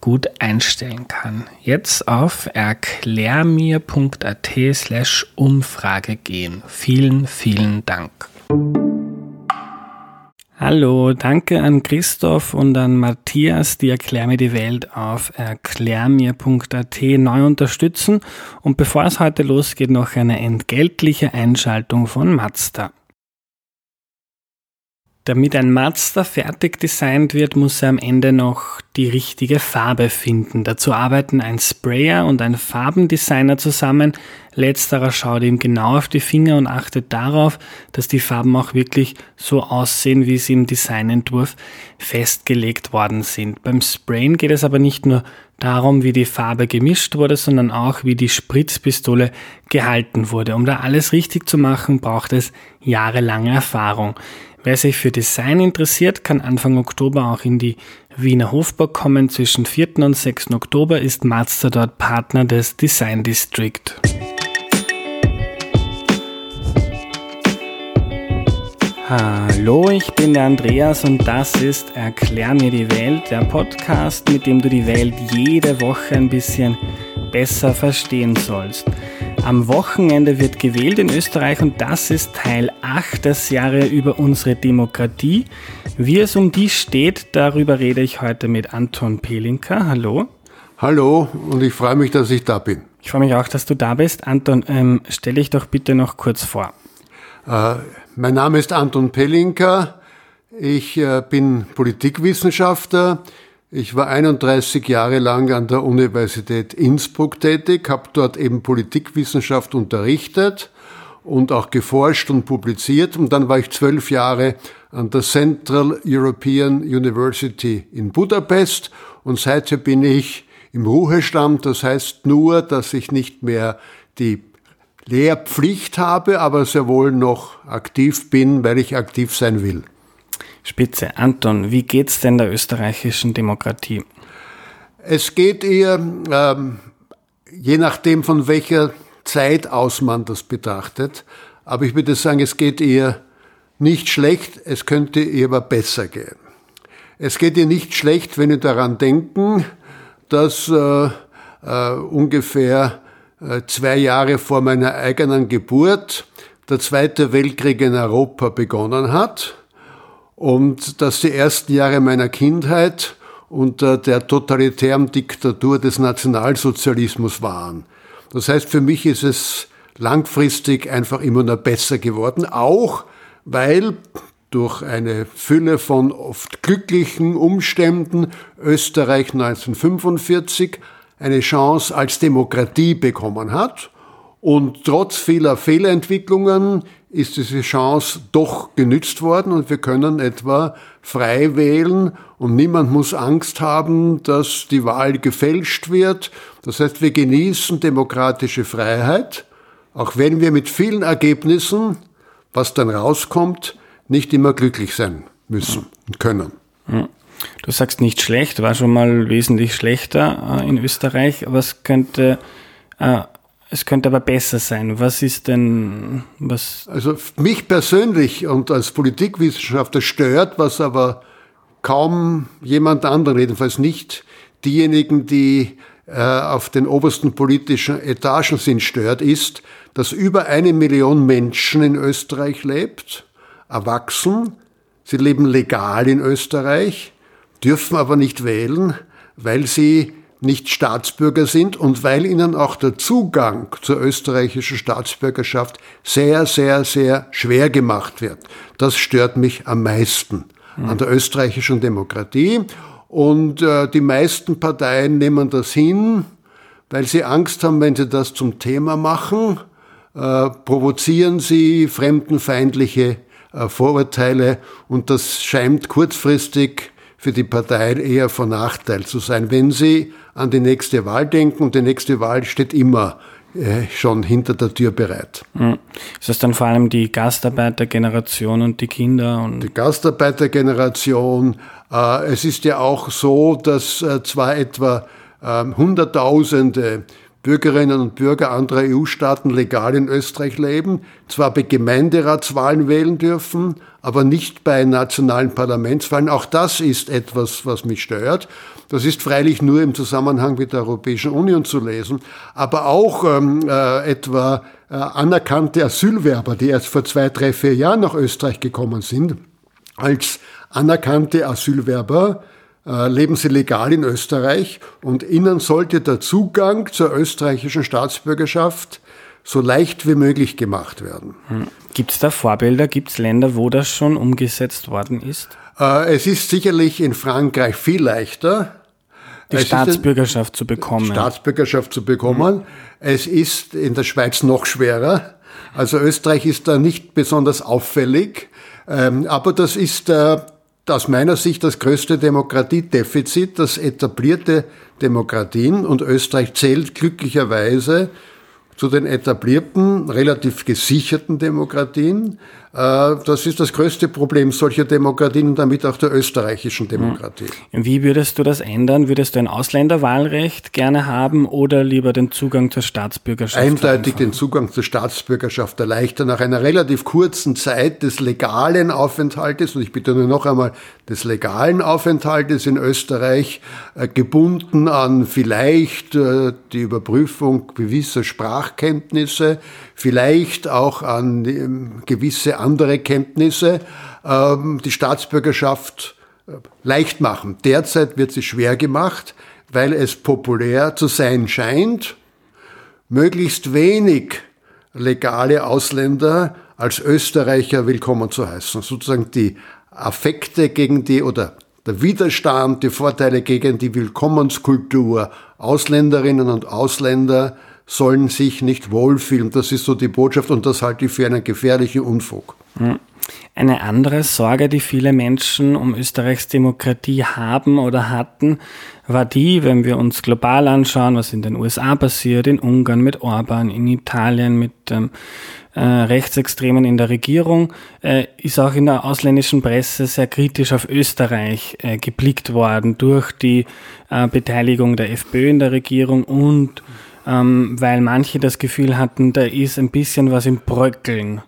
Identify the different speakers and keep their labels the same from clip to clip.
Speaker 1: gut einstellen kann. Jetzt auf erklärmir.at slash Umfrage gehen. Vielen, vielen Dank. Hallo, danke an Christoph und an Matthias, die Erklär mir die Welt auf erklärmir.at neu unterstützen. Und bevor es heute losgeht, noch eine entgeltliche Einschaltung von Mazda. Damit ein Mazda fertig designt wird, muss er am Ende noch die richtige Farbe finden. Dazu arbeiten ein Sprayer und ein Farbendesigner zusammen. Letzterer schaut ihm genau auf die Finger und achtet darauf, dass die Farben auch wirklich so aussehen, wie sie im Designentwurf festgelegt worden sind. Beim Sprayen geht es aber nicht nur darum, wie die Farbe gemischt wurde, sondern auch, wie die Spritzpistole gehalten wurde. Um da alles richtig zu machen, braucht es jahrelange Erfahrung. Wer sich für Design interessiert, kann Anfang Oktober auch in die Wiener Hofburg kommen. Zwischen 4. und 6. Oktober ist Mazda dort Partner des Design District. Hallo, ich bin der Andreas und das ist Erklär mir die Welt, der Podcast, mit dem du die Welt jede Woche ein bisschen besser verstehen sollst. Am Wochenende wird gewählt in Österreich und das ist Teil 8 der Serie über unsere Demokratie. Wie es um die steht, darüber rede ich heute mit Anton Pelinka. Hallo.
Speaker 2: Hallo und ich freue mich, dass ich da bin.
Speaker 1: Ich freue mich auch, dass du da bist. Anton, ähm, stell dich doch bitte noch kurz vor.
Speaker 2: Äh, mein Name ist Anton Pelinka. Ich äh, bin Politikwissenschaftler. Ich war 31 Jahre lang an der Universität Innsbruck tätig, habe dort eben Politikwissenschaft unterrichtet und auch geforscht und publiziert. Und dann war ich zwölf Jahre an der Central European University in Budapest und seither bin ich im Ruhestand. Das heißt nur, dass ich nicht mehr die Lehrpflicht habe, aber sehr wohl noch aktiv bin, weil ich aktiv sein will.
Speaker 1: Spitze. Anton, wie geht's denn der österreichischen Demokratie?
Speaker 2: Es geht ihr, ähm, je nachdem von welcher Zeit aus man das betrachtet, aber ich würde sagen, es geht ihr nicht schlecht, es könnte ihr aber besser gehen. Es geht ihr nicht schlecht, wenn wir daran denken, dass äh, äh, ungefähr äh, zwei Jahre vor meiner eigenen Geburt der Zweite Weltkrieg in Europa begonnen hat und dass die ersten Jahre meiner Kindheit unter der totalitären Diktatur des Nationalsozialismus waren. Das heißt, für mich ist es langfristig einfach immer noch besser geworden, auch weil durch eine Fülle von oft glücklichen Umständen Österreich 1945 eine Chance als Demokratie bekommen hat und trotz vieler Fehlentwicklungen ist diese Chance doch genützt worden und wir können etwa frei wählen und niemand muss Angst haben, dass die Wahl gefälscht wird. Das heißt, wir genießen demokratische Freiheit, auch wenn wir mit vielen Ergebnissen, was dann rauskommt, nicht immer glücklich sein müssen und können.
Speaker 1: Du sagst nicht schlecht, war schon mal wesentlich schlechter äh, in Österreich. Was könnte äh, es könnte aber besser sein. Was ist denn, was?
Speaker 2: Also mich persönlich und als Politikwissenschaftler stört, was aber kaum jemand anderen, jedenfalls nicht diejenigen, die äh, auf den obersten politischen Etagen sind, stört, ist, dass über eine Million Menschen in Österreich lebt, erwachsen, sie leben legal in Österreich, dürfen aber nicht wählen, weil sie nicht Staatsbürger sind und weil ihnen auch der Zugang zur österreichischen Staatsbürgerschaft sehr, sehr, sehr schwer gemacht wird. Das stört mich am meisten an der österreichischen Demokratie. Und äh, die meisten Parteien nehmen das hin, weil sie Angst haben, wenn sie das zum Thema machen, äh, provozieren sie fremdenfeindliche äh, Vorurteile und das scheint kurzfristig für die Parteien eher von Nachteil zu sein, wenn sie an die nächste Wahl denken und die nächste Wahl steht immer äh, schon hinter der Tür bereit.
Speaker 1: Mhm. Ist das dann vor allem die Gastarbeitergeneration und die Kinder? Und
Speaker 2: die Gastarbeitergeneration. Äh, es ist ja auch so, dass äh, zwar etwa ähm, Hunderttausende Bürgerinnen und Bürger anderer EU-Staaten legal in Österreich leben, zwar bei Gemeinderatswahlen wählen dürfen, aber nicht bei nationalen Parlamentswahlen. Auch das ist etwas, was mich stört. Das ist freilich nur im Zusammenhang mit der Europäischen Union zu lesen, aber auch ähm, äh, etwa äh, anerkannte Asylwerber, die erst vor zwei, drei, vier Jahren nach Österreich gekommen sind, als anerkannte Asylwerber leben sie legal in Österreich und ihnen sollte der Zugang zur österreichischen Staatsbürgerschaft so leicht wie möglich gemacht werden.
Speaker 1: Hm. Gibt es da Vorbilder? Gibt es Länder, wo das schon umgesetzt worden ist?
Speaker 2: Äh, es ist sicherlich in Frankreich viel leichter.
Speaker 1: Die es Staatsbürgerschaft zu bekommen.
Speaker 2: Staatsbürgerschaft zu bekommen. Mhm. Es ist in der Schweiz noch schwerer. Also Österreich ist da nicht besonders auffällig. Ähm, aber das ist äh, aus meiner Sicht das größte Demokratiedefizit, das etablierte Demokratien und Österreich zählt glücklicherweise zu den etablierten, relativ gesicherten Demokratien. Äh, das ist das größte Problem solcher Demokratien und damit auch der österreichischen Demokratie.
Speaker 1: Wie würdest du das ändern? Würdest du ein Ausländerwahlrecht gerne haben oder lieber den Zugang zur Staatsbürgerschaft?
Speaker 2: Eindeutig den Zugang zur Staatsbürgerschaft erleichtern. Nach einer relativ kurzen Zeit des legalen Aufenthaltes, und ich betone noch einmal, des legalen Aufenthaltes in Österreich, äh, gebunden an vielleicht äh, die Überprüfung gewisser Sprachkenntnisse, vielleicht auch an ähm, gewisse andere Kenntnisse ähm, die Staatsbürgerschaft äh, leicht machen. Derzeit wird sie schwer gemacht, weil es populär zu sein scheint, möglichst wenig legale Ausländer als Österreicher willkommen zu heißen. Sozusagen die Affekte gegen die oder der Widerstand, die Vorteile gegen die Willkommenskultur Ausländerinnen und Ausländer sollen sich nicht wohlfühlen. Das ist so die Botschaft und das halte ich für einen gefährlichen Unfug.
Speaker 1: Hm. Eine andere Sorge, die viele Menschen um Österreichs Demokratie haben oder hatten, war die, wenn wir uns global anschauen, was in den USA passiert, in Ungarn mit Orban, in Italien mit ähm, äh, Rechtsextremen in der Regierung, äh, ist auch in der ausländischen Presse sehr kritisch auf Österreich äh, geblickt worden durch die äh, Beteiligung der FPÖ in der Regierung und ähm, weil manche das Gefühl hatten, da ist ein bisschen was im Bröckeln.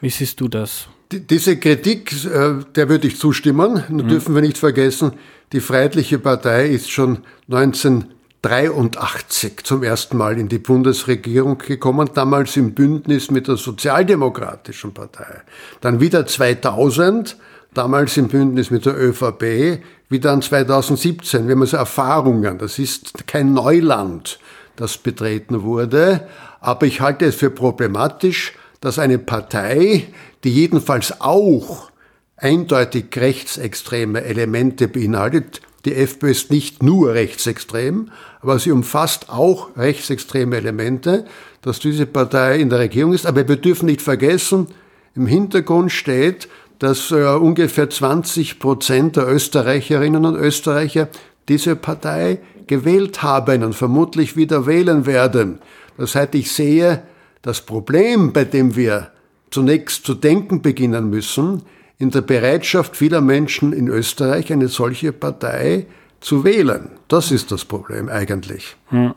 Speaker 1: Wie siehst du das?
Speaker 2: Diese Kritik, äh, der würde ich zustimmen. Nur mhm. dürfen wir nicht vergessen, die Freiheitliche Partei ist schon 1983 zum ersten Mal in die Bundesregierung gekommen, damals im Bündnis mit der Sozialdemokratischen Partei. Dann wieder 2000, damals im Bündnis mit der ÖVP, wieder dann 2017. Wir haben also Erfahrungen, das ist kein Neuland das betreten wurde. Aber ich halte es für problematisch, dass eine Partei, die jedenfalls auch eindeutig rechtsextreme Elemente beinhaltet, die FPÖ ist nicht nur rechtsextrem, aber sie umfasst auch rechtsextreme Elemente, dass diese Partei in der Regierung ist. Aber wir dürfen nicht vergessen, im Hintergrund steht, dass äh, ungefähr 20 Prozent der Österreicherinnen und Österreicher diese Partei gewählt haben und vermutlich wieder wählen werden. Das heißt, ich sehe das Problem, bei dem wir zunächst zu denken beginnen müssen, in der Bereitschaft vieler Menschen in Österreich eine solche Partei zu wählen. Das ist das Problem eigentlich. Hm.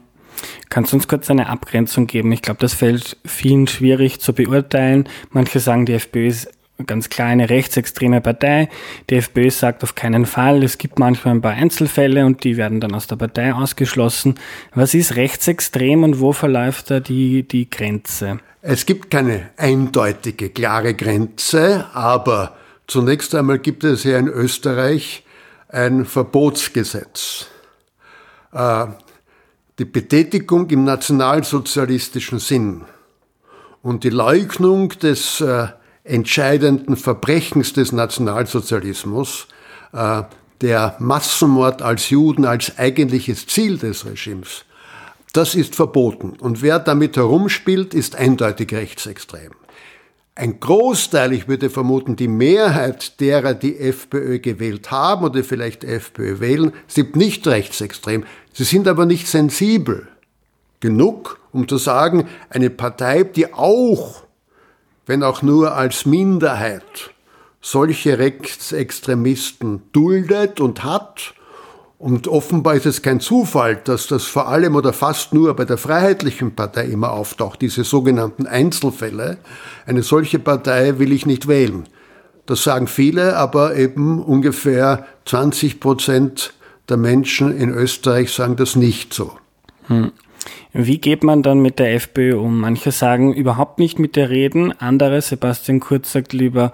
Speaker 1: Kannst du uns kurz eine Abgrenzung geben? Ich glaube, das fällt vielen schwierig zu beurteilen. Manche sagen, die FPÖ ist ganz klar eine rechtsextreme Partei. Die FPÖ sagt auf keinen Fall. Es gibt manchmal ein paar Einzelfälle und die werden dann aus der Partei ausgeschlossen. Was ist rechtsextrem und wo verläuft da die, die Grenze?
Speaker 2: Es gibt keine eindeutige, klare Grenze, aber zunächst einmal gibt es ja in Österreich ein Verbotsgesetz. äh, die Betätigung im nationalsozialistischen Sinn und die Leugnung des äh, entscheidenden Verbrechens des Nationalsozialismus, äh, der Massenmord als Juden als eigentliches Ziel des Regimes, das ist verboten. Und wer damit herumspielt, ist eindeutig rechtsextrem. Ein Großteil, ich würde vermuten, die Mehrheit derer, die FPÖ gewählt haben oder vielleicht FPÖ wählen, sind nicht rechtsextrem. Sie sind aber nicht sensibel genug, um zu sagen, eine Partei, die auch, wenn auch nur als Minderheit, solche Rechtsextremisten duldet und hat. Und offenbar ist es kein Zufall, dass das vor allem oder fast nur bei der Freiheitlichen Partei immer auftaucht, diese sogenannten Einzelfälle. Eine solche Partei will ich nicht wählen. Das sagen viele, aber eben ungefähr 20 Prozent der Menschen in Österreich sagen das nicht so.
Speaker 1: Wie geht man dann mit der FPÖ um? Manche sagen überhaupt nicht mit der reden, andere, Sebastian Kurz sagt lieber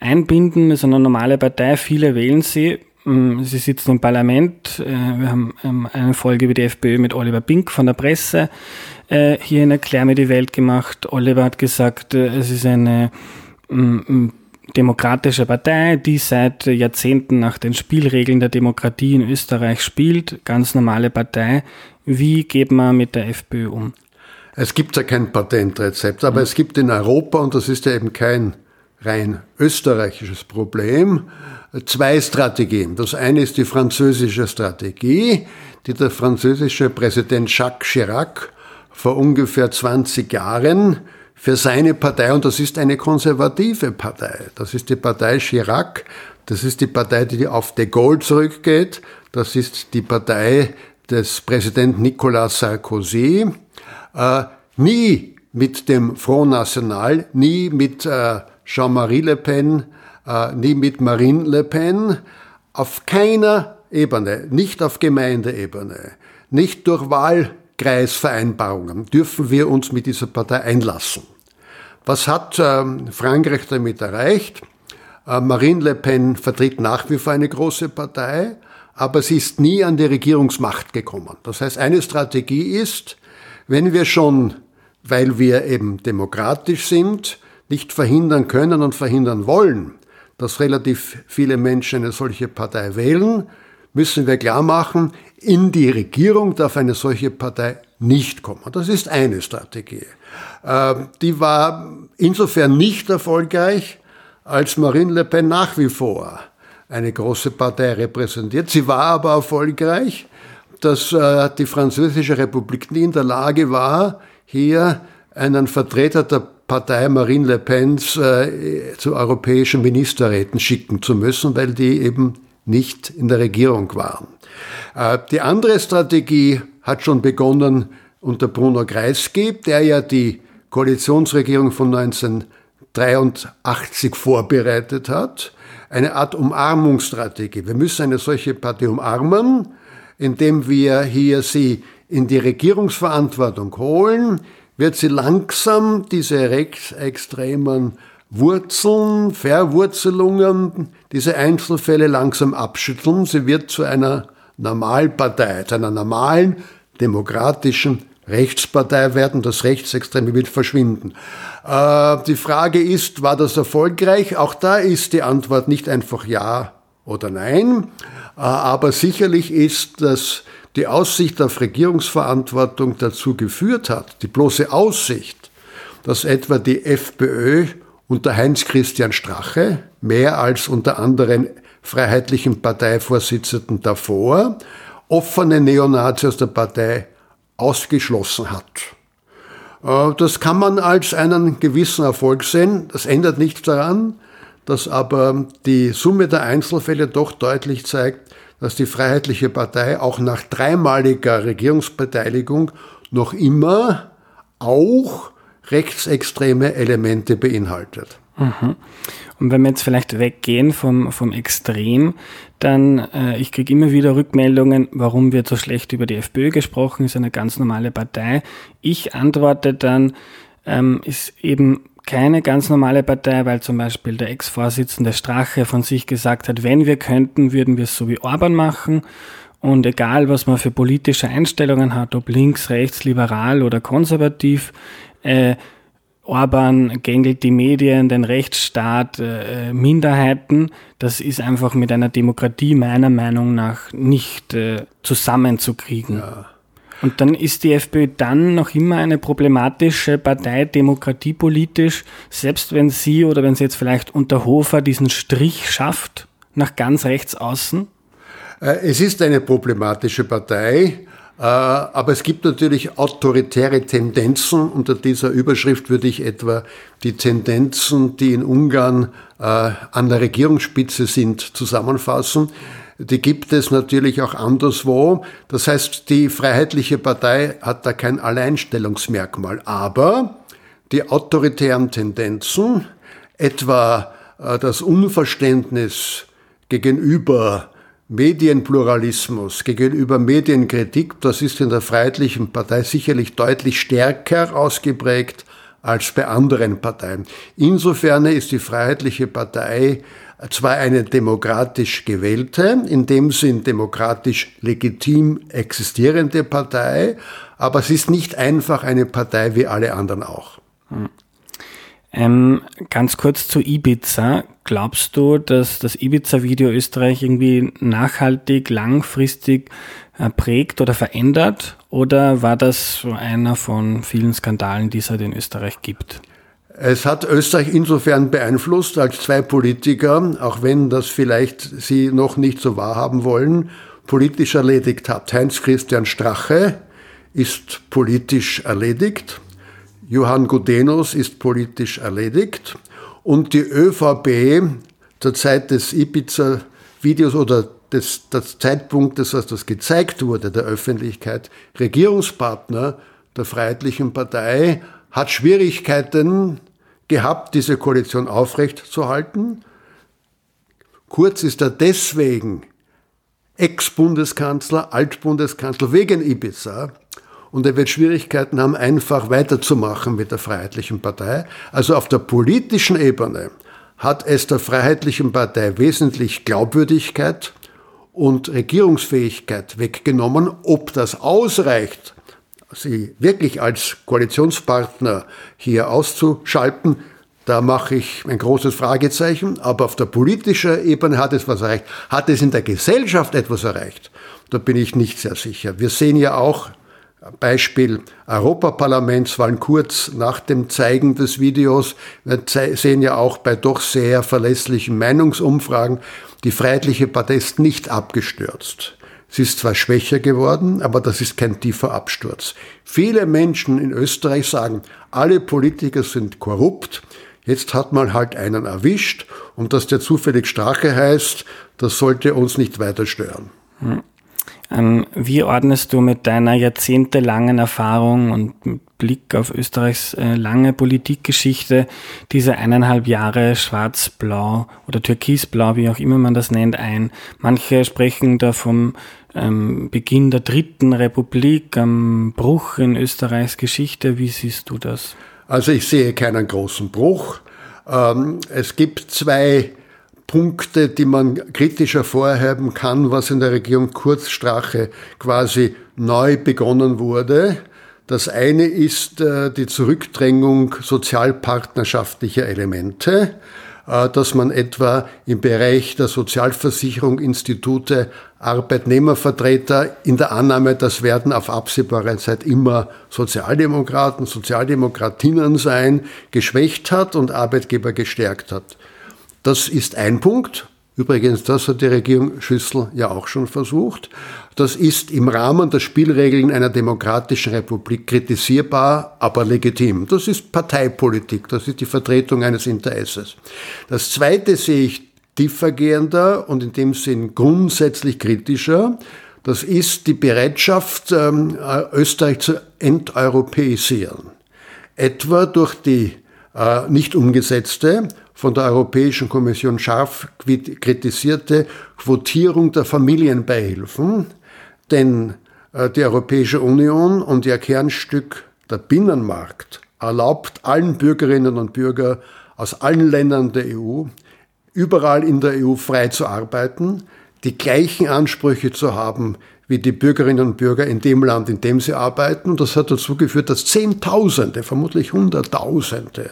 Speaker 1: einbinden, ist eine normale Partei, viele wählen sie. Hm, sie sitzen im Parlament. Äh, wir haben ähm, eine Folge über die FPÖ mit Oliver Bink von der Presse äh, hier in Erklär mir die Welt gemacht. Oliver hat gesagt, äh, es ist eine hm, demokratische Partei, die seit Jahrzehnten nach den Spielregeln der Demokratie in Österreich spielt, ganz normale Partei. Wie geht man mit der FPÖ um?
Speaker 2: Es gibt ja kein Patentrezept, aber mhm. es gibt in Europa, und das ist ja eben kein rein österreichisches Problem, zwei Strategien. Das eine ist die französische Strategie, die der französische Präsident Jacques Chirac vor ungefähr 20 Jahren für seine Partei, und das ist eine konservative Partei, das ist die Partei Chirac, das ist die Partei, die auf de Gaulle zurückgeht, das ist die Partei des Präsidenten Nicolas Sarkozy, äh, nie mit dem Front National, nie mit äh, Jean-Marie Le Pen, äh, nie mit Marine Le Pen, auf keiner Ebene, nicht auf Gemeindeebene, nicht durch Wahl Kreisvereinbarungen dürfen wir uns mit dieser Partei einlassen. Was hat ähm, Frankreich damit erreicht? Äh, Marine Le Pen vertritt nach wie vor eine große Partei, aber sie ist nie an die Regierungsmacht gekommen. Das heißt, eine Strategie ist, wenn wir schon, weil wir eben demokratisch sind, nicht verhindern können und verhindern wollen, dass relativ viele Menschen eine solche Partei wählen, müssen wir klar machen, in die Regierung darf eine solche Partei nicht kommen. Das ist eine Strategie. Ähm, die war insofern nicht erfolgreich, als Marine Le Pen nach wie vor eine große Partei repräsentiert. Sie war aber erfolgreich, dass äh, die Französische Republik nie in der Lage war, hier einen Vertreter der Partei Marine Le Pens äh, zu europäischen Ministerräten schicken zu müssen, weil die eben nicht in der Regierung waren. Äh, die andere Strategie hat schon begonnen unter Bruno Kreisky, der ja die Koalitionsregierung von 1983 vorbereitet hat. Eine Art Umarmungsstrategie. Wir müssen eine solche Partie umarmen, indem wir hier sie in die Regierungsverantwortung holen, wird sie langsam diese rechtsextremen Wurzeln, Verwurzelungen, diese Einzelfälle langsam abschütteln. Sie wird zu einer Normalpartei, zu einer normalen, demokratischen Rechtspartei werden, das Rechtsextreme wird verschwinden. Äh, die Frage ist, war das erfolgreich? Auch da ist die Antwort nicht einfach ja oder nein, äh, aber sicherlich ist, dass die Aussicht auf Regierungsverantwortung dazu geführt hat, die bloße Aussicht, dass etwa die FPÖ unter Heinz-Christian Strache mehr als unter anderen freiheitlichen Parteivorsitzenden davor offene Neonazi aus der Partei ausgeschlossen hat. Äh, das kann man als einen gewissen Erfolg sehen. Das ändert nichts daran, dass aber die Summe der Einzelfälle doch deutlich zeigt, dass die Freiheitliche Partei auch nach dreimaliger Regierungsbeteiligung noch immer auch rechtsextreme Elemente beinhaltet.
Speaker 1: Mhm. Und wenn wir jetzt vielleicht weggehen vom, vom Extrem, dann, äh, ich kriege immer wieder Rückmeldungen, warum wird so schlecht über die FPÖ gesprochen, ist eine ganz normale Partei. Ich antworte dann, ähm, ist eben keine ganz normale Partei, weil zum Beispiel der Ex-Vorsitzende Strache von sich gesagt hat, wenn wir könnten, würden wir es so wie Orban machen. Und egal, was man für politische Einstellungen hat, ob links, rechts, liberal oder konservativ, äh, Orban gängelt die Medien, den Rechtsstaat, äh, Minderheiten. Das ist einfach mit einer Demokratie meiner Meinung nach nicht äh, zusammenzukriegen. Ja. Und dann ist die FPÖ dann noch immer eine problematische Partei, demokratiepolitisch, selbst wenn sie oder wenn sie jetzt vielleicht unter Hofer diesen Strich schafft, nach ganz rechts außen?
Speaker 2: Äh, es ist eine problematische Partei, aber es gibt natürlich autoritäre Tendenzen. Unter dieser Überschrift würde ich etwa die Tendenzen, die in Ungarn äh, an der Regierungsspitze sind, zusammenfassen die gibt es natürlich auch anderswo. Das heißt, die Freiheitliche Partei hat da kein Alleinstellungsmerkmal. Aber die autoritären Tendenzen, etwa äh, das Unverständnis gegenüber Medienpluralismus, gegenüber Medienkritik, das ist in der Freiheitlichen Partei sicherlich deutlich stärker ausgeprägt als bei anderen Parteien. Insofern ist die Freiheitliche Partei zwar eine demokratisch gewählte, in dem Sinn demokratisch legitim existierende Partei, aber es ist nicht einfach eine Partei wie alle anderen auch. Hm.
Speaker 1: Ähm, ganz kurz zu Ibiza. Glaubst du, dass das Ibiza-Video Österreich irgendwie nachhaltig, langfristig äh, prägt oder verändert? Oder war das so einer von vielen Skandalen, die es halt in Österreich gibt?
Speaker 2: Es hat Österreich insofern beeinflusst, als zwei Politiker, auch wenn das vielleicht Sie noch nicht so wahrhaben wollen, politisch erledigt hat. Heinz-Christian Strache ist politisch erledigt, Johann Gudenus ist politisch erledigt und die ÖVP zur Zeit des Ibiza-Videos oder des, des Zeitpunktes, als das gezeigt wurde der Öffentlichkeit, Regierungspartner der Freiheitlichen Partei, hat Schwierigkeiten gehabt, diese Koalition aufrechtzuerhalten. Kurz ist er deswegen Ex-Bundeskanzler, Altbundeskanzler wegen Ibiza. Und er wird Schwierigkeiten haben, einfach weiterzumachen mit der Freiheitlichen Partei. Also auf der politischen Ebene hat es der Freiheitlichen Partei wesentlich Glaubwürdigkeit und Regierungsfähigkeit weggenommen. Ob das ausreicht, sie wirklich als Koalitionspartner hier auszuschalten, da mache ich ein großes Fragezeichen. Aber auf der politischen Ebene hat es was erreicht. Hat es in der Gesellschaft etwas erreicht? Da bin ich nicht sehr sicher. Wir sehen ja auch Beispiel Europaparlamentswahlen kurz nach dem Zeigen des Videos. Wir sehen ja auch bei doch sehr verlässlichen Meinungsumfragen, die Freiheitliche Partei ist nicht abgestürzt. Sie ist zwar schwächer geworden, aber das ist kein tiefer Absturz. Viele Menschen in Österreich sagen, alle Politiker sind korrupt. Jetzt hat man halt einen erwischt und dass der zufällig Strache heißt, das sollte uns nicht weiter stören.
Speaker 1: Hm. Ähm, wie ordnest du mit deiner jahrzehntelangen Erfahrung und mit Blick auf Österreichs äh, lange Politikgeschichte diese eineinhalb Jahre schwarz-blau oder türkisblau, wie auch immer man das nennt, ein? Manche sprechen da vom ähm, Beginn der dritten Republik, am Bruch in Österreichs Geschichte. Wie siehst du das?
Speaker 2: Also ich sehe keinen großen Bruch. Ähm, es gibt zwei Punkte, die man kritisch hervorheben kann, was in der Regierung Kurzstrache quasi neu begonnen wurde. Das eine ist äh, die Zurückdrängung sozialpartnerschaftlicher Elemente, äh, dass man etwa im Bereich der Sozialversicherung Institute Arbeitnehmervertreter in der Annahme, das werden auf absehbare Zeit immer Sozialdemokraten, Sozialdemokratinnen sein, geschwächt hat und Arbeitgeber gestärkt hat. Das ist ein Punkt. Übrigens, das hat die Regierung Schüssel ja auch schon versucht. Das ist im Rahmen der Spielregeln einer demokratischen Republik kritisierbar, aber legitim. Das ist Parteipolitik, das ist die Vertretung eines Interesses. Das Zweite sehe ich differgehender und in dem Sinn grundsätzlich kritischer. Das ist die Bereitschaft, ähm, Österreich zu enteuropäisieren. Etwa durch die äh, nicht umgesetzte von der Europäischen Kommission scharf kritisierte Quotierung der Familienbeihilfen, denn äh, die Europäische Union und ihr Kernstück der Binnenmarkt erlaubt allen Bürgerinnen und Bürgern aus allen Ländern der EU, überall in der EU frei zu arbeiten. die gleichen Ansprüche zu haben wie die Bürgerinnen und Bürger in dem Land, in dem sie arbeiten. Und das hat dazu geführt, dass Zehntausende, vermutlich Hunderttausende,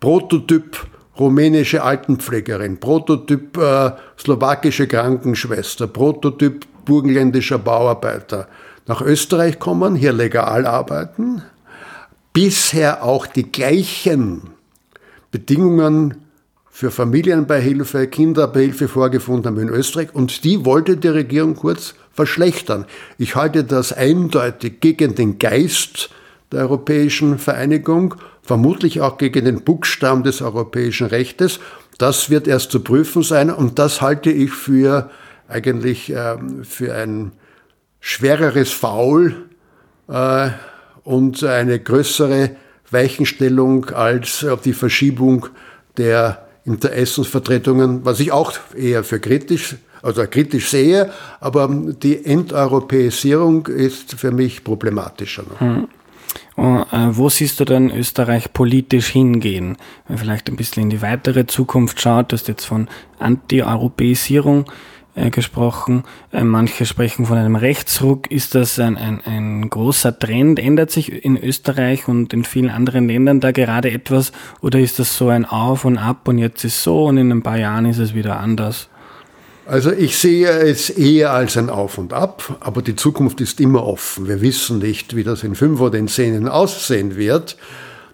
Speaker 2: Prototyp rumänische Altenpflegerin, Prototyp äh, slowakische Krankenschwester, Prototyp burgenländischer Bauarbeiter. Nach Österreich kommen, hier legal arbeiten, bisher auch die gleichen Bedingungen für Familienbeihilfe, Kinderbeihilfe vorgefunden haben in Österreich. Und die wollte die Regierung kurz verschlechtern. Ich halte das eindeutig gegen den Geist der Europäischen Vereinigung, vermutlich auch gegen den Buchstaben des europäischen Rechtes. Das wird erst zu prüfen sein und das halte ich für eigentlich äh, für ein schwereres Foul äh, und eine größere Weichenstellung als äh, die Verschiebung der Interessensvertretungen, was ich auch eher für kritisch, also kritisch sehe, aber die Endeuropäisierung ist für mich problematischer. Hm.
Speaker 1: Äh, wo siehst du denn Österreich politisch hingehen? Wenn man vielleicht ein bisschen in die weitere Zukunft schaut, du hast jetzt von Anti-Europäisierung äh, gesprochen. Äh, manche sprechen von einem Rechtsruck. Ist das ein, ein, ein großer Trend? Ändert sich in Österreich und in vielen anderen Ländern da gerade etwas? Oder ist das so ein Auf und Ab und jetzt ist so und in ein paar Jahren ist es wieder anders?
Speaker 2: Also ich sehe es eher als ein Auf und Ab, aber die Zukunft ist immer offen. Wir wissen nicht, wie das in fünf oder in zehn Jahren aussehen wird.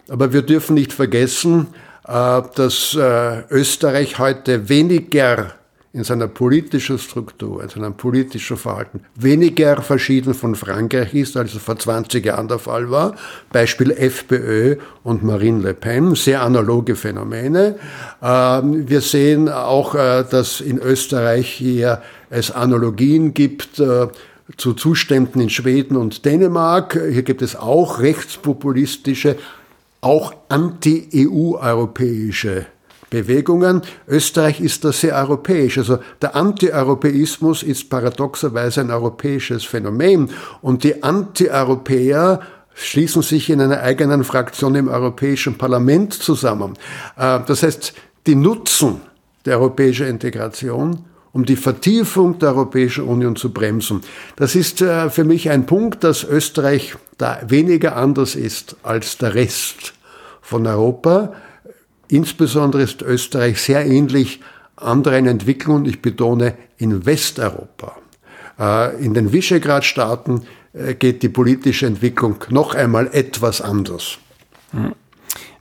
Speaker 2: Aber wir dürfen nicht vergessen, äh, dass Österreich heute weniger in seiner politischen Struktur, in seinem politischen Verhalten weniger verschieden von Frankreich ist, als es vor 20 Jahren der Fall war. Beispiel FPÖ und Marine Le Pen, sehr analoge Phänomene. Ähm, wir sehen auch, äh, dass in Österreich hier es Analogien gibt äh, zu Zuständen in Schweden und Dänemark. Hier gibt es auch rechtspopulistische, auch anti-EU-europäische Bewegungen. Österreich ist da sehr europäisch. Also der Anti-Europäismus ist paradoxerweise ein europäisches Phänomen und die Anti-Europäer schließen sich in einer eigenen Fraktion im Europäischen Parlament zusammen. Äh, das heißt, die nutzen die europäische Integration, um die Vertiefung der Europäischen Union zu bremsen. Das ist äh, für mich ein Punkt, dass Österreich da weniger anders ist als der Rest von Europa. Insbesondere ist Österreich sehr ähnlich anderen Entwicklungen, ich betone in Westeuropa. Äh, in den Visegrad-Staaten äh, geht die politische Entwicklung noch einmal etwas anders.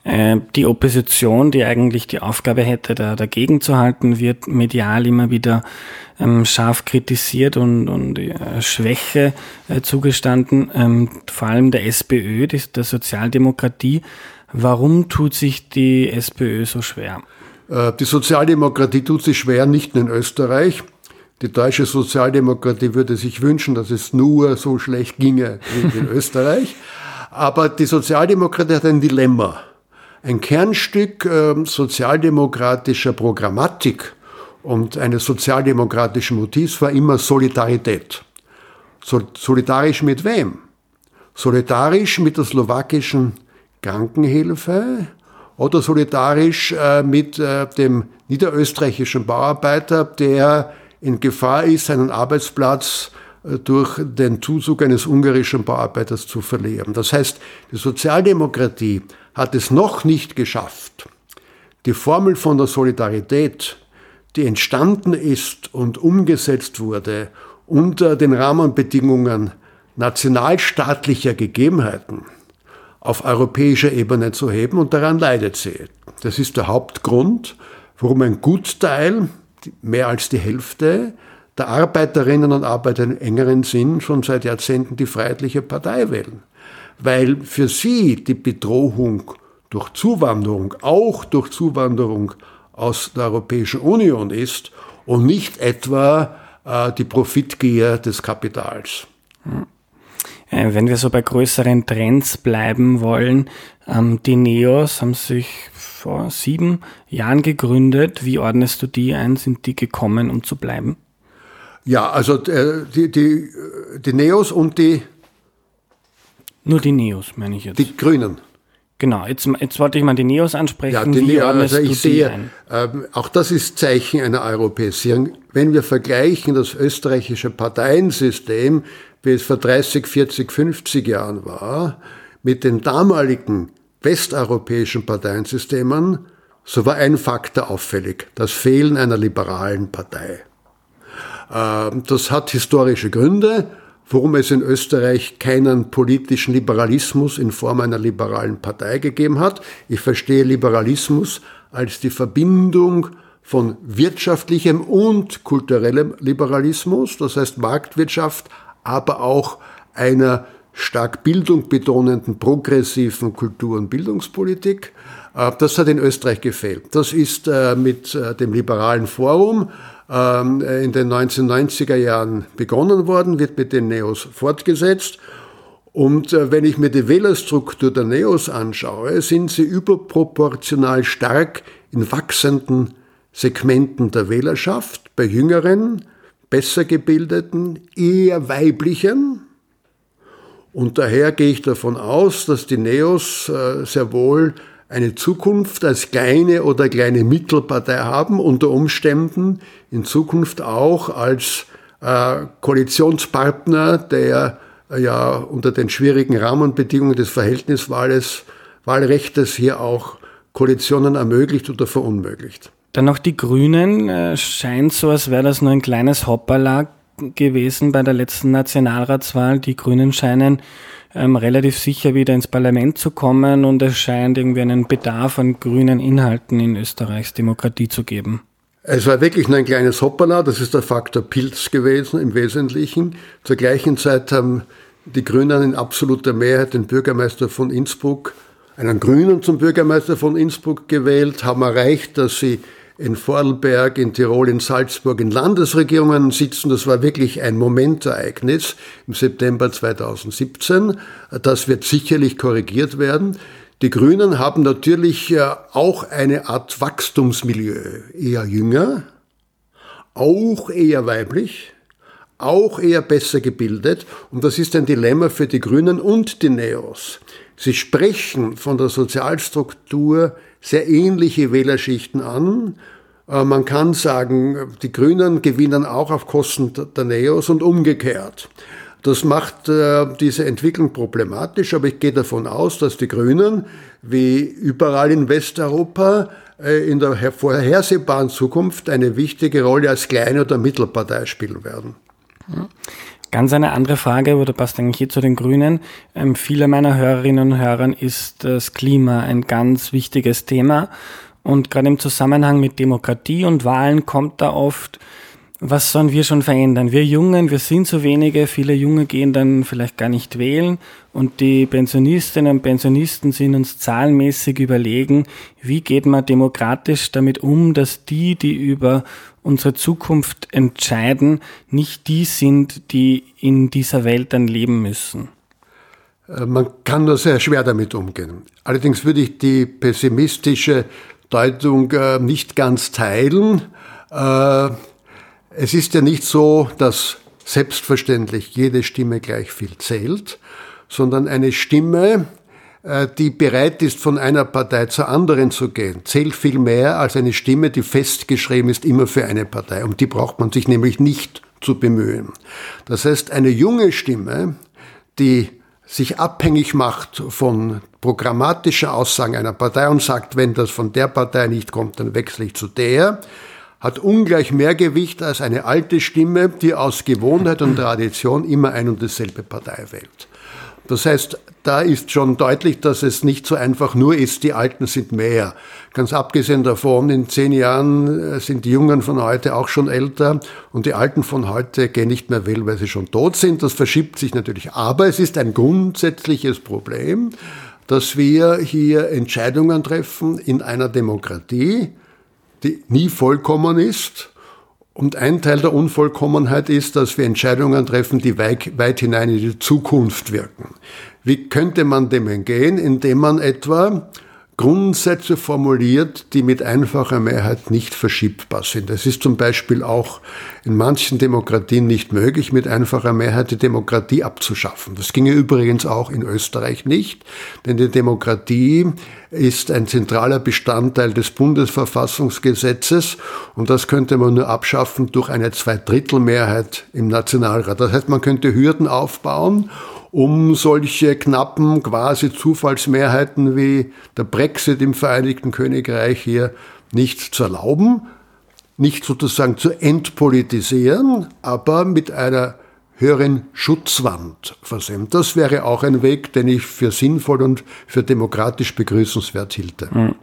Speaker 1: Äh, die Opposition, die eigentlich die Aufgabe hätte, da dagegen zu halten, wird medial immer wieder ähm, scharf kritisiert und, und Schwäche zugestanden, ähm, vor allem der SPÖ, der Sozialdemokratie. Warum tut sich die SPÖ so schwer?
Speaker 2: Äh, die Sozialdemokratie tut sich schwer, nicht nur in Österreich. Die deutsche Sozialdemokratie würde sich wünschen, dass es nur so schlecht ginge wie in Österreich. Aber die Sozialdemokratie hat ein Dilemma. Ein Kernstück äh, sozialdemokratischer Programmatik und eines sozialdemokratischen Motivs war immer Solidarität. So, solidarisch mit wem? Solidarisch mit der slowakischen Krankenhilfe oder solidarisch äh, mit äh, dem niederösterreichischen Bauarbeiter, der in Gefahr ist, seinen Arbeitsplatz äh, durch den Zuzug eines ungarischen Bauarbeiters zu verlieren. Das heißt, die Sozialdemokratie hat es noch nicht geschafft, die Formel von der Solidarität, die entstanden ist und umgesetzt wurde unter den Rahmenbedingungen nationalstaatlicher Gegebenheiten, auf europäischer Ebene zu heben und daran leidet sie. Das ist der Hauptgrund, warum ein Gutteil, mehr als die Hälfte der Arbeiterinnen und Arbeiter im engeren Sinn schon seit Jahrzehnten die Freiheitliche Partei wählen. Weil für sie die Bedrohung durch Zuwanderung, auch durch Zuwanderung aus der Europäischen Union ist und nicht etwa äh, die Profitgier des Kapitals. Hm.
Speaker 1: Äh, wenn wir so bei größeren Trends bleiben wollen, ähm, die Neos haben sich vor sieben Jahren gegründet. Wie ordnest du die ein? Sind die gekommen, um zu bleiben?
Speaker 2: Ja, also äh, die, die, die Neos und die.
Speaker 1: Nur die Neos, meine ich jetzt.
Speaker 2: Die Grünen.
Speaker 1: Genau, jetzt, jetzt wollte ich mal die Neos ansprechen. Ja,
Speaker 2: die Neos, also ich sehe, äh, auch das ist Zeichen einer Europäisierung. Wenn wir vergleichen das österreichische Parteiensystem, wie es vor 30, 40, 50 Jahren war, mit den damaligen westeuropäischen Parteiensystemen, so war ein Faktor auffällig, das Fehlen einer liberalen Partei. Ähm, das hat historische Gründe warum es in Österreich keinen politischen Liberalismus in Form einer liberalen Partei gegeben hat. Ich verstehe Liberalismus als die Verbindung von wirtschaftlichem und kulturellem Liberalismus, das heißt Marktwirtschaft, aber auch einer stark Bildung betonenden progressiven Kultur- und Bildungspolitik. Äh, das hat in Österreich gefehlt. Das ist äh, mit äh, dem liberalen Forum ähm, in den 1990er Jahren begonnen worden, wird mit den Neos fortgesetzt. Und äh, wenn ich mir die Wählerstruktur der Neos anschaue, sind sie überproportional stark in wachsenden Segmenten der Wählerschaft, bei jüngeren, besser gebildeten, eher weiblichen. Und daher gehe ich davon aus, dass die Neos äh, sehr wohl eine Zukunft als kleine oder kleine Mittelpartei haben, unter Umständen in Zukunft auch als äh, Koalitionspartner, der äh, ja unter den schwierigen Rahmenbedingungen des Verhältniswahles, Wahlrechtes hier auch Koalitionen ermöglicht oder verunmöglicht.
Speaker 1: Dann noch die Grünen. Äh, scheint so, als wäre das nur ein kleines Hopperlag gewesen bei der letzten Nationalratswahl. Die Grünen scheinen ähm, relativ sicher wieder ins Parlament zu kommen und es scheint irgendwie einen Bedarf an grünen Inhalten in Österreichs Demokratie zu geben.
Speaker 2: Es war wirklich nur ein kleines Hoppala, das ist der Faktor Pilz gewesen im Wesentlichen. Zur gleichen Zeit haben die Grünen in absoluter Mehrheit den Bürgermeister von Innsbruck, einen Grünen zum Bürgermeister von Innsbruck gewählt, haben erreicht, dass sie in Vorarlberg, in Tirol, in Salzburg in Landesregierungen sitzen. Das war wirklich ein Momentereignis im September 2017. Das wird sicherlich korrigiert werden. Die Grünen haben natürlich äh, auch eine Art Wachstumsmilieu, eher jünger, auch eher weiblich, auch eher besser gebildet. Und das ist ein Dilemma für die Grünen und die Neos. Sie sprechen von der Sozialstruktur sehr ähnliche Wählerschichten an. Äh, man kann sagen, die Grünen gewinnen auch auf Kosten der Neos und umgekehrt. Das macht äh, diese Entwicklung problematisch, aber ich gehe davon aus, dass die Grünen, wie überall in Westeuropa, äh, in der vorhersehbaren Zukunft eine wichtige Rolle als kleine oder Mittelpartei spielen werden.
Speaker 1: Ganz eine andere Frage, oder passt eigentlich hier zu den Grünen. Ähm, viele meiner Hörerinnen und Hörern ist das Klima ein ganz wichtiges Thema. Und gerade im Zusammenhang mit Demokratie und Wahlen kommt da oft was sollen wir schon verändern? Wir Jungen, wir sind so wenige, viele Junge gehen dann vielleicht gar nicht wählen und die Pensionistinnen und Pensionisten sind uns zahlenmäßig überlegen, wie geht man demokratisch damit um, dass die, die über unsere Zukunft entscheiden, nicht die sind, die in dieser Welt dann leben müssen.
Speaker 2: Äh, man kann nur sehr schwer damit umgehen. Allerdings würde ich die pessimistische Deutung äh, nicht ganz teilen. Es ist ja nicht so, dass selbstverständlich jede Stimme gleich viel zählt, sondern eine Stimme, äh, die bereit ist, von einer Partei zur anderen zu gehen, zählt viel mehr als eine Stimme, die festgeschrieben ist, immer für eine Partei. Um die braucht man sich nämlich nicht zu bemühen. Das heißt, eine junge Stimme, die sich abhängig macht von programmatischer Aussagen einer Partei und sagt, wenn das von der Partei nicht kommt, dann wechsle ich zu der, hat ungleich mehr Gewicht als eine alte Stimme, die aus Gewohnheit und Tradition immer ein und dieselbe Partei wählt. Das heißt, da ist schon deutlich, dass es nicht so einfach nur ist, die Alten sind mehr. Ganz abgesehen davon, in zehn Jahren äh, sind die Jungen von heute auch schon älter und die Alten von heute gehen nicht mehr wählen, weil sie schon tot sind. Das verschiebt sich natürlich. Aber es ist ein grundsätzliches Problem, dass wir hier Entscheidungen treffen in einer Demokratie, die nie vollkommen ist. Und ein Teil der Unvollkommenheit ist, dass wir Entscheidungen treffen, die weit, weit hinein in die Zukunft wirken. Wie könnte man dem entgehen? Indem man etwa Grundsätze formuliert, die mit einfacher Mehrheit nicht verschiebbar sind. Es ist zum Beispiel auch in manchen Demokratien nicht möglich, mit einfacher Mehrheit die Demokratie abzuschaffen. Das ginge übrigens auch in Österreich nicht, denn die Demokratie ist ein zentraler Bestandteil des Bundesverfassungsgesetzes und das könnte man nur abschaffen durch eine Zweidrittelmehrheit im Nationalrat. Das heißt, man könnte Hürden aufbauen um solche knappen quasi Zufallsmehrheiten wie der Brexit im Vereinigten Königreich hier nicht zu erlauben, nicht sozusagen zu entpolitisieren, aber mit einer höheren Schutzwand versehen. Das wäre auch ein Weg, den ich für sinnvoll und für demokratisch begrüßenswert hielte.
Speaker 3: Mhm.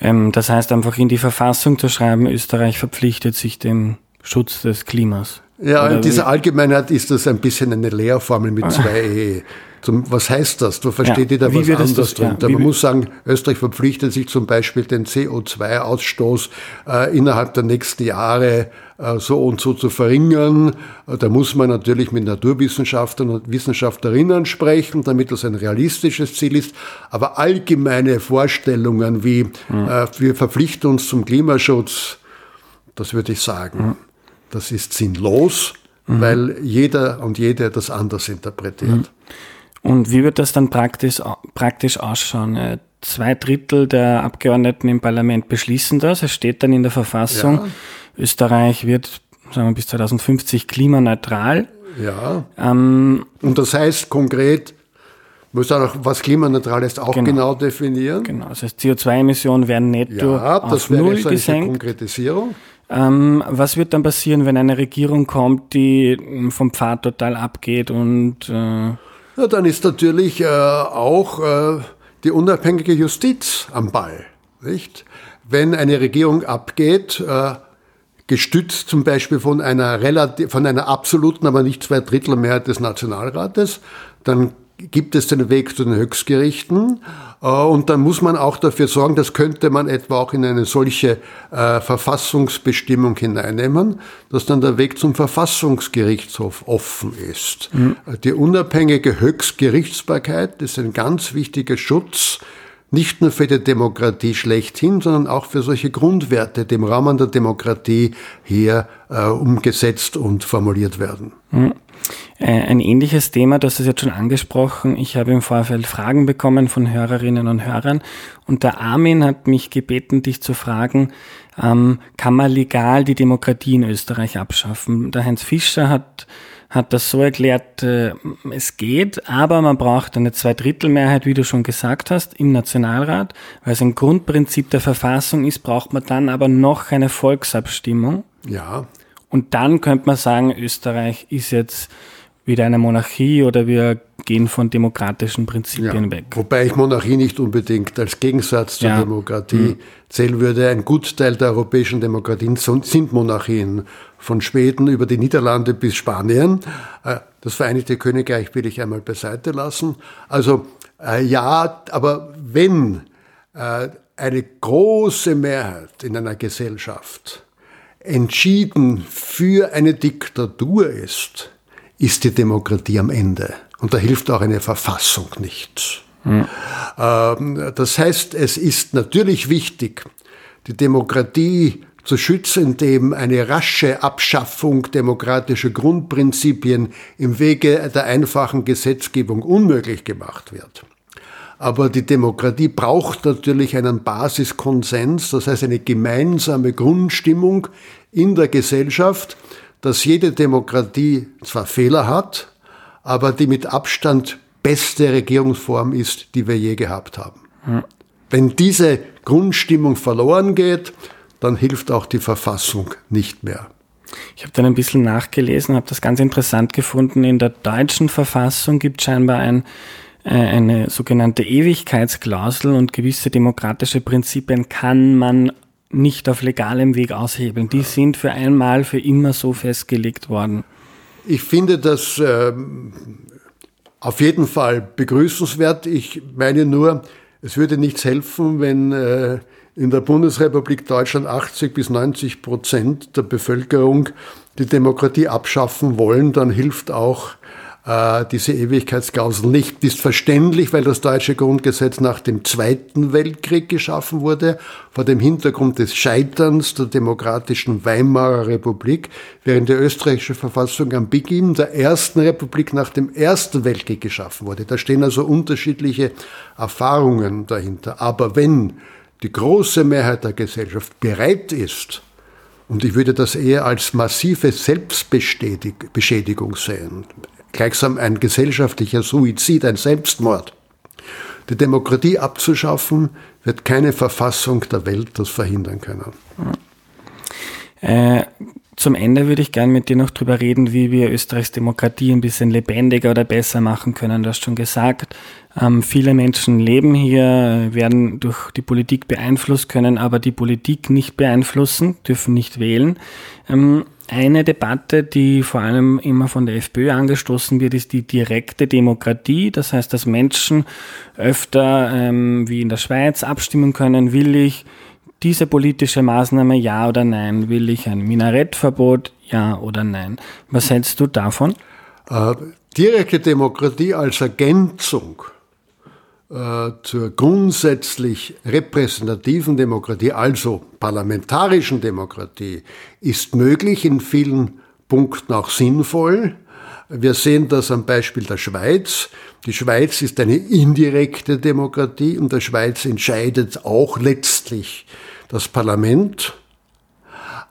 Speaker 3: Ähm, das heißt einfach in die Verfassung zu schreiben, Österreich verpflichtet sich dem Schutz des Klimas.
Speaker 2: Ja, in dieser Allgemeinheit ist das ein bisschen eine Leerformel mit zwei E. Zum, was heißt das? Du versteht ja, jeder was anderes das, drunter. Ja, Man muss sagen, Österreich verpflichtet sich zum Beispiel den CO2-Ausstoß äh, innerhalb der nächsten Jahre äh, so und so zu verringern. Äh, da muss man natürlich mit Naturwissenschaftlern und Wissenschaftlerinnen sprechen, damit das ein realistisches Ziel ist. Aber allgemeine Vorstellungen wie mhm. äh, wir verpflichten uns zum Klimaschutz, das würde ich sagen. Mhm das ist sinnlos, mhm. weil jeder und jede das anders interpretiert. Mhm.
Speaker 3: Und wie wird das dann praktisch, praktisch ausschauen? Äh, zwei Drittel der Abgeordneten im Parlament beschließen das. Es steht dann in der Verfassung, ja. Österreich wird sagen wir, bis 2050 klimaneutral.
Speaker 2: Ja. Ähm, und das heißt konkret, muss auch, was klimaneutral ist, auch genau, genau definieren.
Speaker 3: Genau, das heißt CO2-Emissionen werden netto ja,
Speaker 2: das auf Null gesenkt. Konkretisierung.
Speaker 3: Ähm, was wird dann passieren, wenn eine Regierung kommt, die vom Pfad total abgeht und
Speaker 2: äh ja, dann ist natürlich äh, auch äh, die unabhängige Justiz am Ball, nicht? Wenn eine Regierung abgeht, äh, gestützt zum Beispiel von einer relativ, von einer absoluten, aber nicht zwei Drittel Mehrheit des Nationalrates, dann gibt es den Weg zu den Höchstgerichten äh, und dann muss man auch dafür sorgen, das könnte man etwa auch in eine solche äh, Verfassungsbestimmung hineinnehmen, dass dann der Weg zum Verfassungsgerichtshof offen ist. Mhm. Die unabhängige Höchstgerichtsbarkeit ist ein ganz wichtiger Schutz nicht nur für die Demokratie schlechthin, sondern auch für solche Grundwerte, die im Rahmen der Demokratie hier äh, umgesetzt und formuliert werden.
Speaker 3: Mhm. Äh, ein ähnliches Thema, das ist jetzt schon angesprochen. Ich habe im Vorfeld Fragen bekommen von Hörerinnen und Hörern und der Armin hat mich gebeten, dich zu fragen, ähm, kann man legal die Demokratie in Österreich abschaffen? Der Heinz Fischer hat, hat das so erklärt, äh, es geht, aber man braucht eine Zweidrittelmehrheit, wie du schon gesagt hast, im Nationalrat, weil es ein Grundprinzip der Verfassung ist, braucht man dann aber noch eine Volksabstimmung.
Speaker 2: Ja.
Speaker 3: Und dann könnte man sagen, Österreich ist jetzt wieder eine Monarchie oder wir gehen von demokratischen Prinzipien
Speaker 2: ja,
Speaker 3: weg.
Speaker 2: Wobei ich Monarchie nicht unbedingt als Gegensatz zur ja. Demokratie mhm. zählen würde. Ein Gutteil der europäischen Demokratien sind Monarchien. Von Schweden über die Niederlande bis Spanien. Äh, das Vereinigte Königreich will ich einmal beiseite lassen. Also äh, ja, aber wenn äh, eine große Mehrheit in einer Gesellschaft entschieden für eine Diktatur ist, ist die Demokratie am Ende. Und da hilft auch eine Verfassung nichts. Mhm. Das heißt, es ist natürlich wichtig, die Demokratie zu schützen, indem eine rasche Abschaffung demokratischer Grundprinzipien im Wege der einfachen Gesetzgebung unmöglich gemacht wird. Aber die Demokratie braucht natürlich einen Basiskonsens, das heißt eine gemeinsame Grundstimmung in der Gesellschaft, dass jede Demokratie zwar Fehler hat, aber die mit Abstand beste Regierungsform ist, die wir je gehabt haben. Hm. Wenn diese Grundstimmung verloren geht, dann hilft auch die Verfassung nicht mehr.
Speaker 3: Ich habe dann ein bisschen nachgelesen, habe das ganz interessant gefunden. In der deutschen Verfassung gibt es scheinbar ein, äh, eine sogenannte Ewigkeitsklausel und gewisse demokratische Prinzipien kann man nicht auf legalem Weg aushebeln. Die sind für einmal, für immer so festgelegt worden.
Speaker 2: Ich finde das äh, auf jeden Fall begrüßenswert. Ich meine nur, es würde nichts helfen, wenn äh, in der Bundesrepublik Deutschland 80 bis 90 Prozent der Bevölkerung die Demokratie abschaffen wollen. Dann hilft auch diese Ewigkeitsklausel nicht. Ist verständlich, weil das deutsche Grundgesetz nach dem Zweiten Weltkrieg geschaffen wurde, vor dem Hintergrund des Scheiterns der demokratischen Weimarer Republik, während die österreichische Verfassung am Beginn der Ersten Republik nach dem Ersten Weltkrieg geschaffen wurde. Da stehen also unterschiedliche Erfahrungen dahinter. Aber wenn die große Mehrheit der Gesellschaft bereit ist, und ich würde das eher als massive Selbstbeschädigung sehen, gleichsam ein gesellschaftlicher Suizid, ein Selbstmord. Die Demokratie abzuschaffen, wird keine Verfassung der Welt das verhindern können.
Speaker 3: Äh, zum Ende würde ich gerne mit dir noch darüber reden, wie wir Österreichs Demokratie ein bisschen lebendiger oder besser machen können. Du hast schon gesagt, ähm, viele Menschen leben hier, werden durch die Politik beeinflusst, können aber die Politik nicht beeinflussen, dürfen nicht wählen. Ähm, eine Debatte, die vor allem immer von der FPÖ angestoßen wird, ist die direkte Demokratie. Das heißt, dass Menschen öfter ähm, wie in der Schweiz abstimmen können, will ich diese politische Maßnahme ja oder nein? Will ich ein Minarettverbot ja oder nein? Was hältst du davon?
Speaker 2: Äh, direkte Demokratie als Ergänzung zur grundsätzlich repräsentativen Demokratie, also parlamentarischen Demokratie, ist möglich, in vielen Punkten auch sinnvoll. Wir sehen das am Beispiel der Schweiz. Die Schweiz ist eine indirekte Demokratie und der Schweiz entscheidet auch letztlich das Parlament.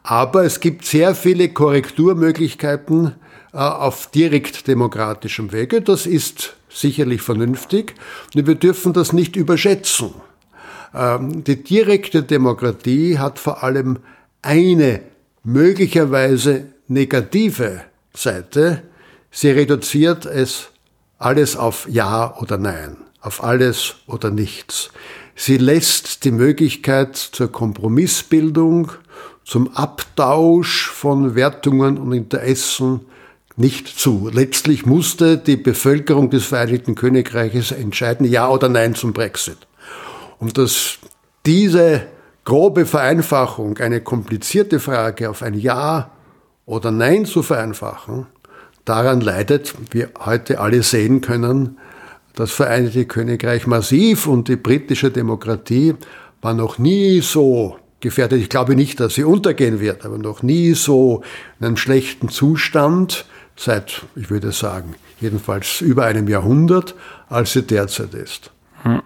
Speaker 2: Aber es gibt sehr viele Korrekturmöglichkeiten äh, auf direkt demokratischem Wege. Das ist sicherlich vernünftig. Wir dürfen das nicht überschätzen. Ähm, die direkte Demokratie hat vor allem eine möglicherweise negative Seite. Sie reduziert es alles auf Ja oder Nein, auf alles oder nichts. Sie lässt die Möglichkeit zur Kompromissbildung, zum Abtausch von Wertungen und Interessen nicht zu. Letztlich musste die Bevölkerung des Vereinigten Königreiches entscheiden, ja oder nein zum Brexit. Und dass diese grobe Vereinfachung, eine komplizierte Frage auf ein Ja oder Nein zu vereinfachen, daran leidet, wie heute alle sehen können, das Vereinigte Königreich massiv und die britische Demokratie war noch nie so gefährdet. Ich glaube nicht, dass sie untergehen wird, aber noch nie so in einem schlechten Zustand seit, ich würde sagen, jedenfalls über einem Jahrhundert, als sie derzeit ist.
Speaker 3: Hm.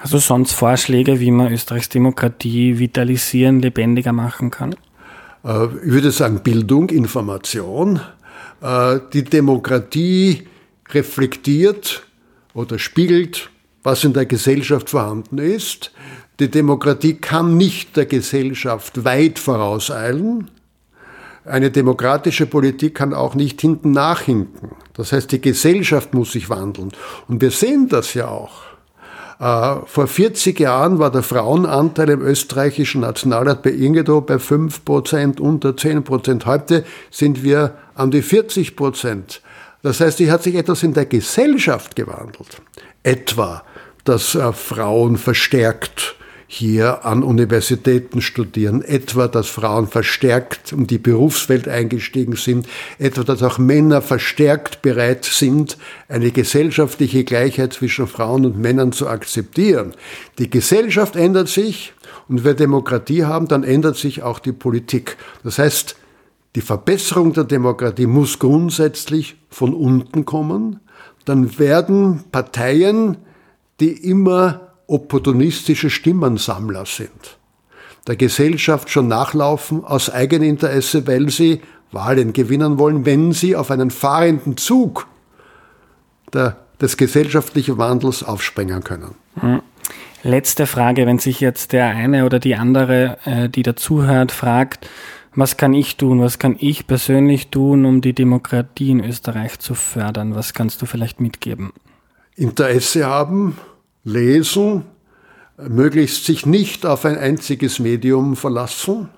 Speaker 3: Hast du sonst Vorschläge, wie man Österreichs Demokratie vitalisieren, lebendiger machen kann?
Speaker 2: Äh, ich würde sagen Bildung, Information. Äh, die Demokratie reflektiert oder spiegelt, was in der Gesellschaft vorhanden ist. Die Demokratie kann nicht der Gesellschaft weit vorauseilen. Eine demokratische Politik kann auch nicht hinten nachhinken. Das heißt, die Gesellschaft muss sich wandeln. Und wir sehen das ja auch. Äh, vor 40 Jahren war der Frauenanteil im österreichischen Nationalrat bei Ingedo bei 5 Prozent, unter 10 Prozent. Heute sind wir an die 40 Prozent. Das heißt, hier hat sich etwas in der Gesellschaft gewandelt. Etwa, dass äh, Frauen verstärkt hier an Universitäten studieren, etwa, dass Frauen verstärkt in die Berufswelt eingestiegen sind, etwa, dass auch Männer verstärkt bereit sind, eine gesellschaftliche Gleichheit zwischen Frauen und Männern zu akzeptieren. Die Gesellschaft ändert sich und wenn wir Demokratie haben, dann ändert sich auch die Politik. Das heißt, die Verbesserung der Demokratie muss grundsätzlich von unten kommen. Dann werden Parteien, die immer opportunistische Stimmensammler sind, der Gesellschaft schon nachlaufen aus Eigeninteresse, weil sie Wahlen gewinnen wollen, wenn sie auf einen fahrenden Zug der, des gesellschaftlichen Wandels aufspringen können.
Speaker 3: Hm. Letzte Frage, wenn sich jetzt der eine oder die andere, äh, die dazuhört, fragt, was kann ich tun? Was kann ich persönlich tun, um die Demokratie in Österreich zu fördern? Was kannst du vielleicht mitgeben?
Speaker 2: Interesse haben, lesen, möglichst sich nicht auf ein einziges Medium verlassen,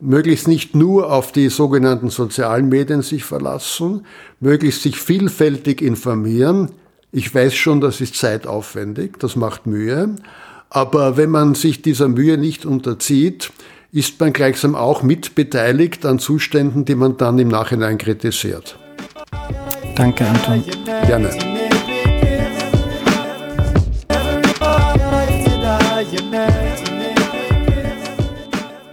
Speaker 2: möglichst nicht nur auf die sogenannten sozialen Medien sich verlassen, möglichst sich vielfältig informieren. Ich weiß schon, das ist zeitaufwendig, das macht Mühe, aber wenn man sich dieser Mühe nicht unterzieht, ist man gleichsam auch mitbeteiligt an Zuständen, die man dann im Nachhinein kritisiert.
Speaker 1: Danke, Anton.
Speaker 2: Gerne.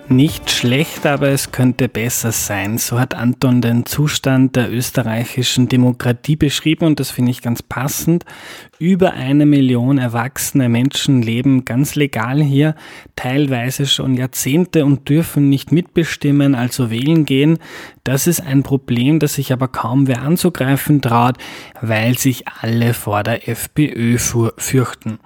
Speaker 1: Nicht schlecht, aber es könnte besser sein. So hat Anton den Zustand der österreichischen Demokratie beschrieben und das finde ich ganz passend. Über eine Million erwachsene Menschen leben ganz legal hier, teilweise schon Jahrzehnte und dürfen nicht mitbestimmen, also wählen gehen. Das ist ein Problem, das sich aber kaum wer anzugreifen traut, weil sich alle vor der FPÖ fürchten.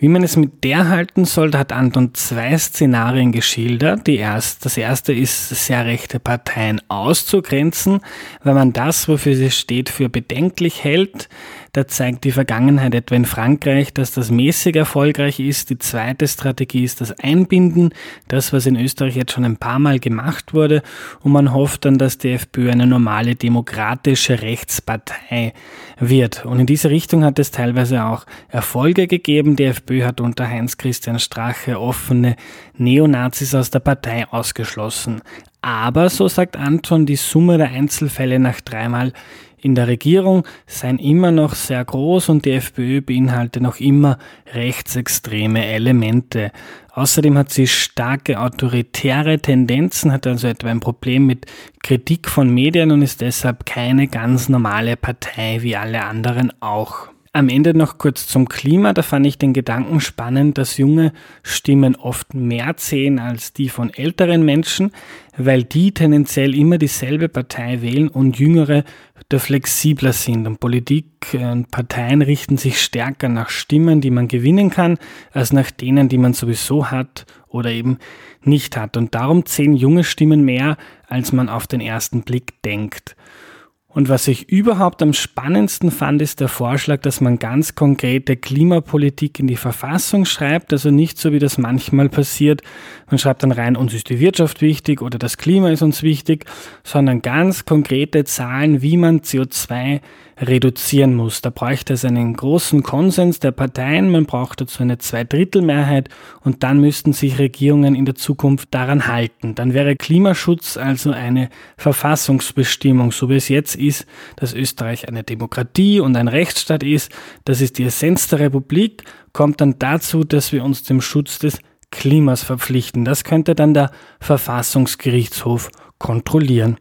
Speaker 1: Wie man es mit der halten soll, hat Anton zwei Szenarien geschildert. Die erste, das erste ist, sehr rechte Parteien auszugrenzen, weil man das, wofür sie steht, für bedenklich hält. Da zeigt die Vergangenheit etwa in Frankreich, dass das mäßig erfolgreich ist. Die zweite Strategie ist das Einbinden, das, was in Österreich jetzt schon ein paar Mal gemacht wurde. Und man hofft dann, dass die FPÖ eine normale demokratische Rechtspartei wird. Und in diese Richtung hat es teilweise auch Erfolge gegeben. Die FPÖ hat unter Heinz-Christian Strache offene Neonazis aus der Partei ausgeschlossen. Aber, so sagt Anton, die Summe der Einzelfälle nach dreimal in der Regierung seien immer noch sehr groß und die FPÖ beinhalte noch immer rechtsextreme Elemente. Außerdem hat sie starke autoritäre Tendenzen, hat also etwa ein Problem mit Kritik von Medien und ist deshalb keine ganz normale Partei wie alle anderen auch. Am Ende noch kurz zum Klima. Da fand ich den Gedanken spannend, dass junge Stimmen oft mehr zählen als die von älteren Menschen, weil die tendenziell immer dieselbe Partei wählen und jüngere da flexibler sind. Und Politik und Parteien richten sich stärker nach Stimmen, die man gewinnen kann, als nach denen, die man sowieso hat oder eben nicht hat. Und darum zählen junge Stimmen mehr, als man auf den ersten Blick denkt. Und was ich überhaupt am spannendsten fand, ist der Vorschlag, dass man ganz konkrete Klimapolitik in die Verfassung schreibt. Also nicht so, wie das manchmal passiert. Man schreibt dann rein, uns ist die Wirtschaft wichtig oder das Klima ist uns wichtig, sondern ganz konkrete Zahlen, wie man CO2 reduzieren muss. Da bräuchte es einen großen Konsens der Parteien, man braucht dazu eine Zweidrittelmehrheit und dann müssten sich Regierungen in der Zukunft daran halten. Dann wäre Klimaschutz also eine Verfassungsbestimmung, so wie es jetzt ist, dass Österreich eine Demokratie und ein Rechtsstaat ist. Das ist die Essenz der Republik, kommt dann dazu, dass wir uns dem Schutz des Klimas verpflichten. Das könnte dann der Verfassungsgerichtshof kontrollieren.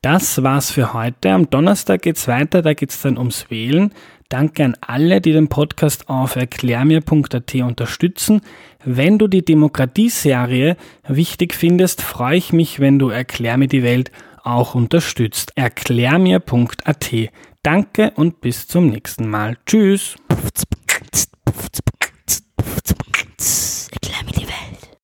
Speaker 1: Das war's für heute. Am Donnerstag geht's weiter, da geht's dann ums Wählen. Danke an alle, die den Podcast auf erklärmir.at unterstützen. Wenn du die Demokratieserie wichtig findest, freue ich mich, wenn du Erklär mir die Welt auch unterstützt. Erklärmir.at. Danke und bis zum nächsten Mal. Tschüss.